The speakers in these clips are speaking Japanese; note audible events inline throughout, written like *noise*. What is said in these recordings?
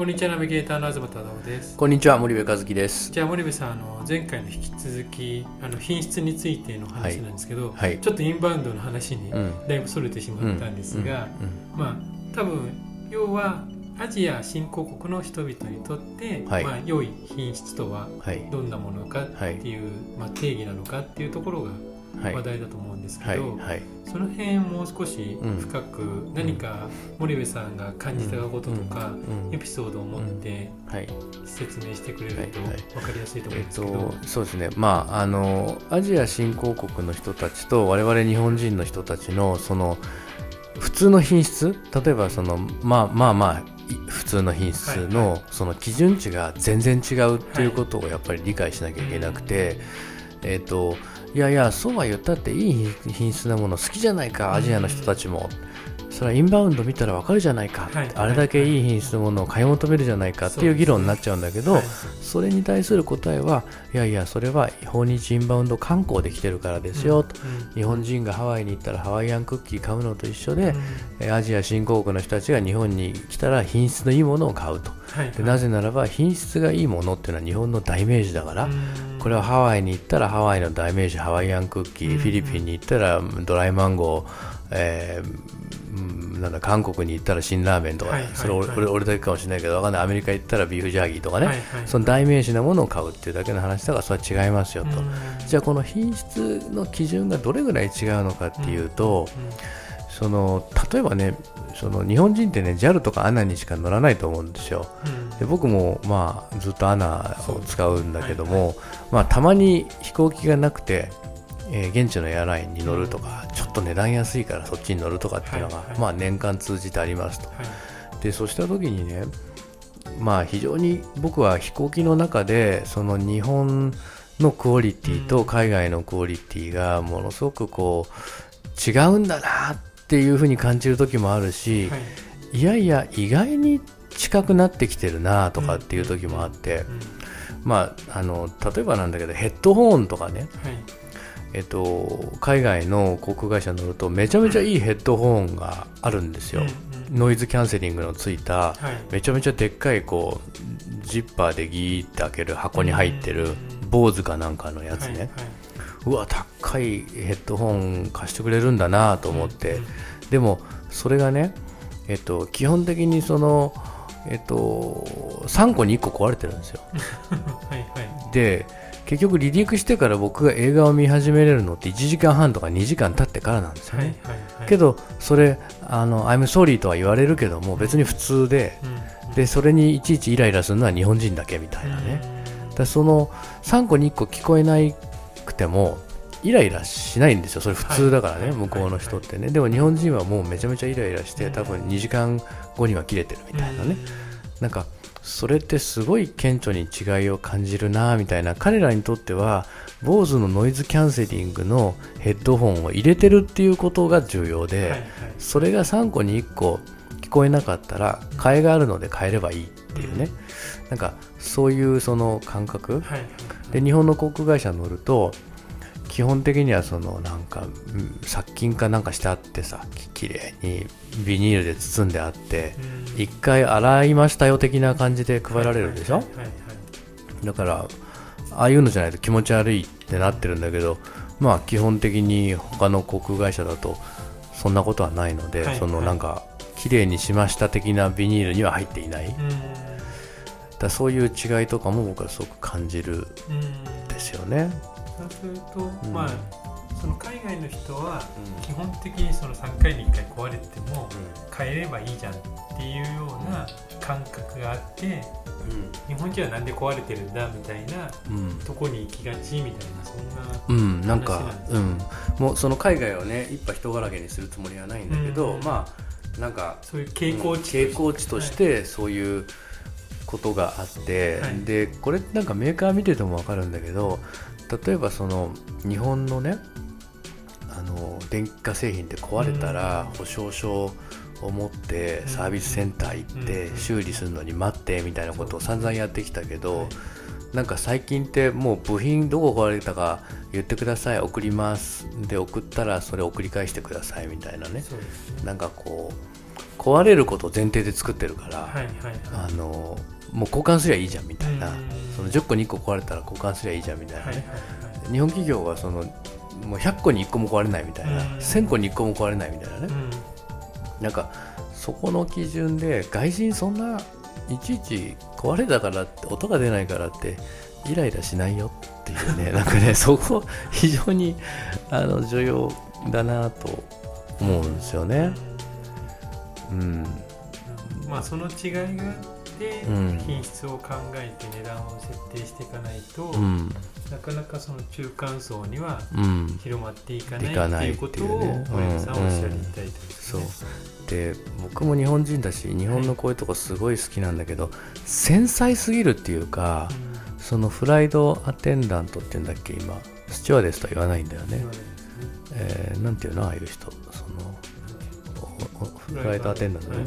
こんにちはナビゲーターの東忠夫です。こんにちは森部和樹です。じゃあ森部さんあの前回の引き続きあの品質についての話なんですけど、はい。ちょっとインバウンドの話にうん。だいぶそれてしまったんですが、うんまあ多分要はアジア新興国の人々にとって、はい。まあ、良い品質とははい。どんなものかっていう、まあ、定義なのかっていうところがはい。話題だと思うんですけはいど、はい。その辺もう少しうん。深く何か森部さんが感じたこととか、うん。エピソードを持ってはい。説明してくれると分かりやすいと思うえっんですけど、とそうですね。まああのアジア新興国の人たちと我々日本人の人たちのその普通の品質例えばそのまあまあまあい普通の品質はいのその基準値が全然違うっていうことをやっぱり理解しなきゃいけなくて、えっといやいやそうは言ったっていい品質なもの好きじゃないかアジアの人たちも、それはインバウンド見たらわかるじゃないか、はい。あれだけいい品質のものを買い求めるじゃないかっていう議論になっちゃうんだけど、はい。それに対する答えはいやいやそれは訪日インバウンド観光で来てるからですよ、と。うん。日本人がハワイに行ったらハワイアンクッキー買うのと一緒で、アジア新興国の人たちが日本に来たら品質のいいものを買うと。はい。でなぜならば品質がいいものっていうのは日本の代名詞だから、うんこれはハワイに行ったらハワイの代名詞ハワイアンクッキー、うん。フィリピンに行ったらドライマンゴー、えーうんなんだ韓国に行ったら辛ラーメンとか、それ俺,、はい俺俺だけかもしれないけどわかんない。アメリカ行ったらビーフジャーギーとかね、その代名詞なものを買うっていうだけの話だからそれは違いますよと、うん。じゃあこの品質の基準がどれぐらい違うのかっていうと、その例えばねその日本人ってね JAL とか ANA にしか乗らないと思うんですよ。うん。で僕もまあずっと ANA を使うんだけども、はいまあ、たまに飛行機がなくて、えー現地のエアラインに乗るとか、ちょっと値段安いからそっちに乗るとかっていうのが、はいはい。まあ、年間通じてありますと。はい。でそうした時にねまあ非常に僕は飛行機の中でその日本のクオリティと海外のクオリティがものすごくこう違うんだなっていうふうに感じる時もあるし、はい。いやいや意外に近くなってきてるなとかっていう時もあって、うんまああの例えばなんだけどヘッドホンとかね、はい。えっと、海外の航空会社乗るとめちゃめちゃいいヘッドホンがあるんですよ、うんうん。ノイズキャンセリングのついたはい。めちゃめちゃでっかいこうジッパーでギーって開ける箱に入ってるうん坊主かなんかのやつね、はいはい。うわ高いヘッドホン貸してくれるんだなと思って、うんでもそれがね、えっと、基本的にその、えっと、3個に1個壊れてるんですよ。*laughs* はいはい。で結局離陸してから僕が映画を見始めれるのって1時間半とか2時間経ってからなんですよはいね、はいはい。けどそれあの I'm sorry とは言われるけども別に普通でうん。でそれにいちいちイライラするのは日本人だけみたいなね、だその3個に1個聞こえなくてもイライラしないんですよ。それ普通だからね、はい。向こうの人ってね、でも日本人はもうめちゃめちゃイライラして多分2時間後には切れてるみたいなね、なんかそれってすごい顕著に違いを感じるなみたいな。彼らにとっては BOSE のノイズキャンセリングのヘッドホンを入れてるっていうことが重要で、はいはい。それが3個に1個聞こえなかったら替えがあるので変えればいいっていうね、なんかそういうその感覚。はいはいで日本の航空会社乗ると基本的にはそのなんかうん殺菌かなんかしてあってさききれいにビニールで包んであってうん。一回洗いましたよ的な感じで配られるでしょ？だからああいうのじゃないと気持ち悪いってなってるんだけどまあ基本的に他の航空会社だとそんなことはないので、はいそのなんか綺麗にしました的なビニールには入っていない、だそういう違いとかも僕はすごく感じるうんん。ですよね。そうすると、うん。まあその海外の人は基本的にその3回に1回壊れてても変えればいいじゃんっていうような感覚があって日本人はなんで壊れてるんだみたいなうん。とこに行きがちみたいなそんなうん、なんかうん、もうその海外をね一派人柄げにするつもりはないんだけど、うん。まあなんかそういう傾向値として。傾向値としてそういうことがあって、はい。でこれなんかメーカー見てても分かるんだけど例えばその日本のねああの電化製品って壊れたら保証書を持ってサービスセンター行って修理するのに待ってみたいなことを散々やってきたけどなんか最近ってもう部品どこ壊れたか言ってください送ります。で送ったらそれ送り返してくださいみたいなね。なんかこう壊れることを前提で作ってるから、あのもう交換すりゃいいじゃんみたいな。その10個に1個壊れたら交換すりゃいいじゃんみたいな、日本企業はそのもう100個に1個も壊れないみたいな、1000個に1個も壊れないみたいなね、なんかそこの基準で外人そんないちいち壊れたからって音が出ないからってイライラしないよっていうね。*laughs* なんかねそこ非常にあの重要だなと思うんですよね。うん、まあその違いがあって品質を考えて値段を設定していかないと、うん、なかなかその中間層には広まっていかないっていうことを小山さんおっしゃりたいとですね。で僕も日本人だし日本のこういうとこすごい好きなんだけど、はい、繊細すぎるっていうか、うん、そのフライドアテンダントっていうんだっけ今。スチュワーデスとは言わないんだよね。えー、なんていうのああいう人。そのフライトアテンダントね、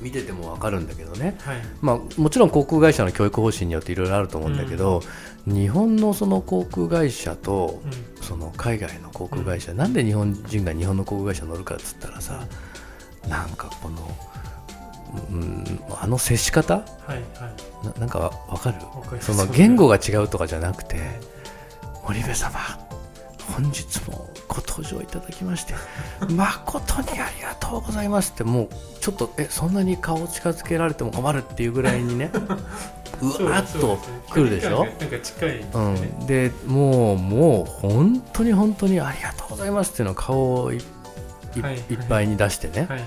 見てても分かるんだけどね、はい、まあ、もちろん航空会社の教育方針によっていろいろあると思うんだけど、うん、日本のその航空会社と、うん、その海外の航空会社、うん、なんで日本人が日本の航空会社乗るかっつったらさなんかこの、うん、あの接し方、はいはい、ななんか分かる？その言語が違うとかじゃなくて森部様本日もご登場いただきまして *laughs* 誠にありがとうございますってもうちょっとえそんなに顔近づけられても困るっていうぐらいにね *laughs* うわっとくるでしょ？うん、でもうもう本当に本当にありがとうございますっていうのを顔をい,、はい、いっぱいに出してね、はい、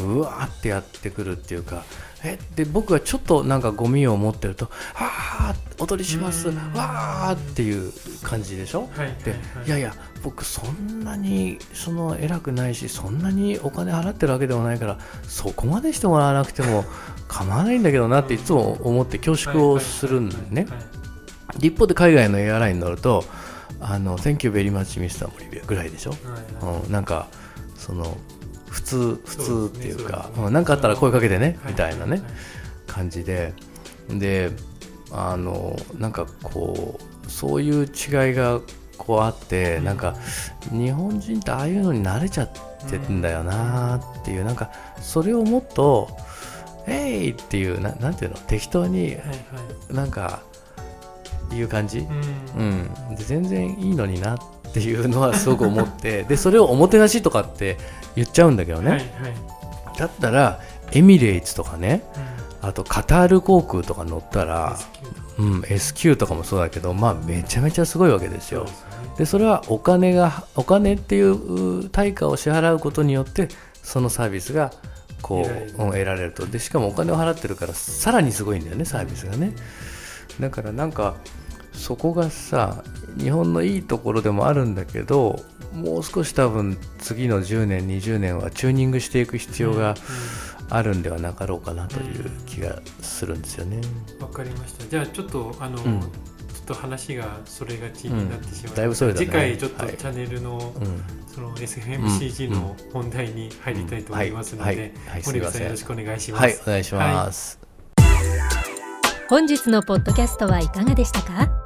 うわってやってくるっていうかえで僕がちょっとなんかゴミを持ってると「はあ踊りします。わあ」っていう感じでしょ、はい、で、いやいや僕そんなにその偉くないしそんなにお金払ってるわけでもないからそこまでしてもらわなくても *laughs* 構わないんだけどなっていつも思って恐縮をするんね、一方で海外のエアラインに乗ると「あの Thank you very much Mr. モリビア」ぐらいでしょ、うん、なんかその普通普通っていうか何、ね、かあったら声かけてね、みたいなね、感じで。であのなんかこうそういう違いがこうあって、なんか日本人ってああいうのに慣れちゃってんだよなっていう、なんかそれをもっと「えい!」っていうななんていうの適当になんかいう感じ、うん、で全然いいのになっていうのはすごく思って *laughs* でそれをおもてなしとかって言っちゃうんだけどね、はいはい、だったらエミレーツとかね、うん、あとカタール航空とか乗ったら、うん、SQ とかもそうだけど、まあ、めちゃめちゃすごいわけですよ。でそれはお金がお金っていう対価を支払うことによってそのサービスがこう得られると。でしかもお金を払ってるからさらにすごいんだよねサービスがね。だからなんかそこがさ日本のいいところでもあるんだけどもう少し多分次の10年20年はチューニングしていく必要があるんではなかろうかなという気がするんですよね。わ、かりました。じゃあちょっとあの、うん、ちょっと話がそれがちになってしまいぶそれだ、ね、次回ちょっとチャンネルの、はい、その SFMCG の本題に入りたいと思いますので、森部さんよろしくお願いします。はい、お願いします。本日のポッドキャストはいかがでしたか？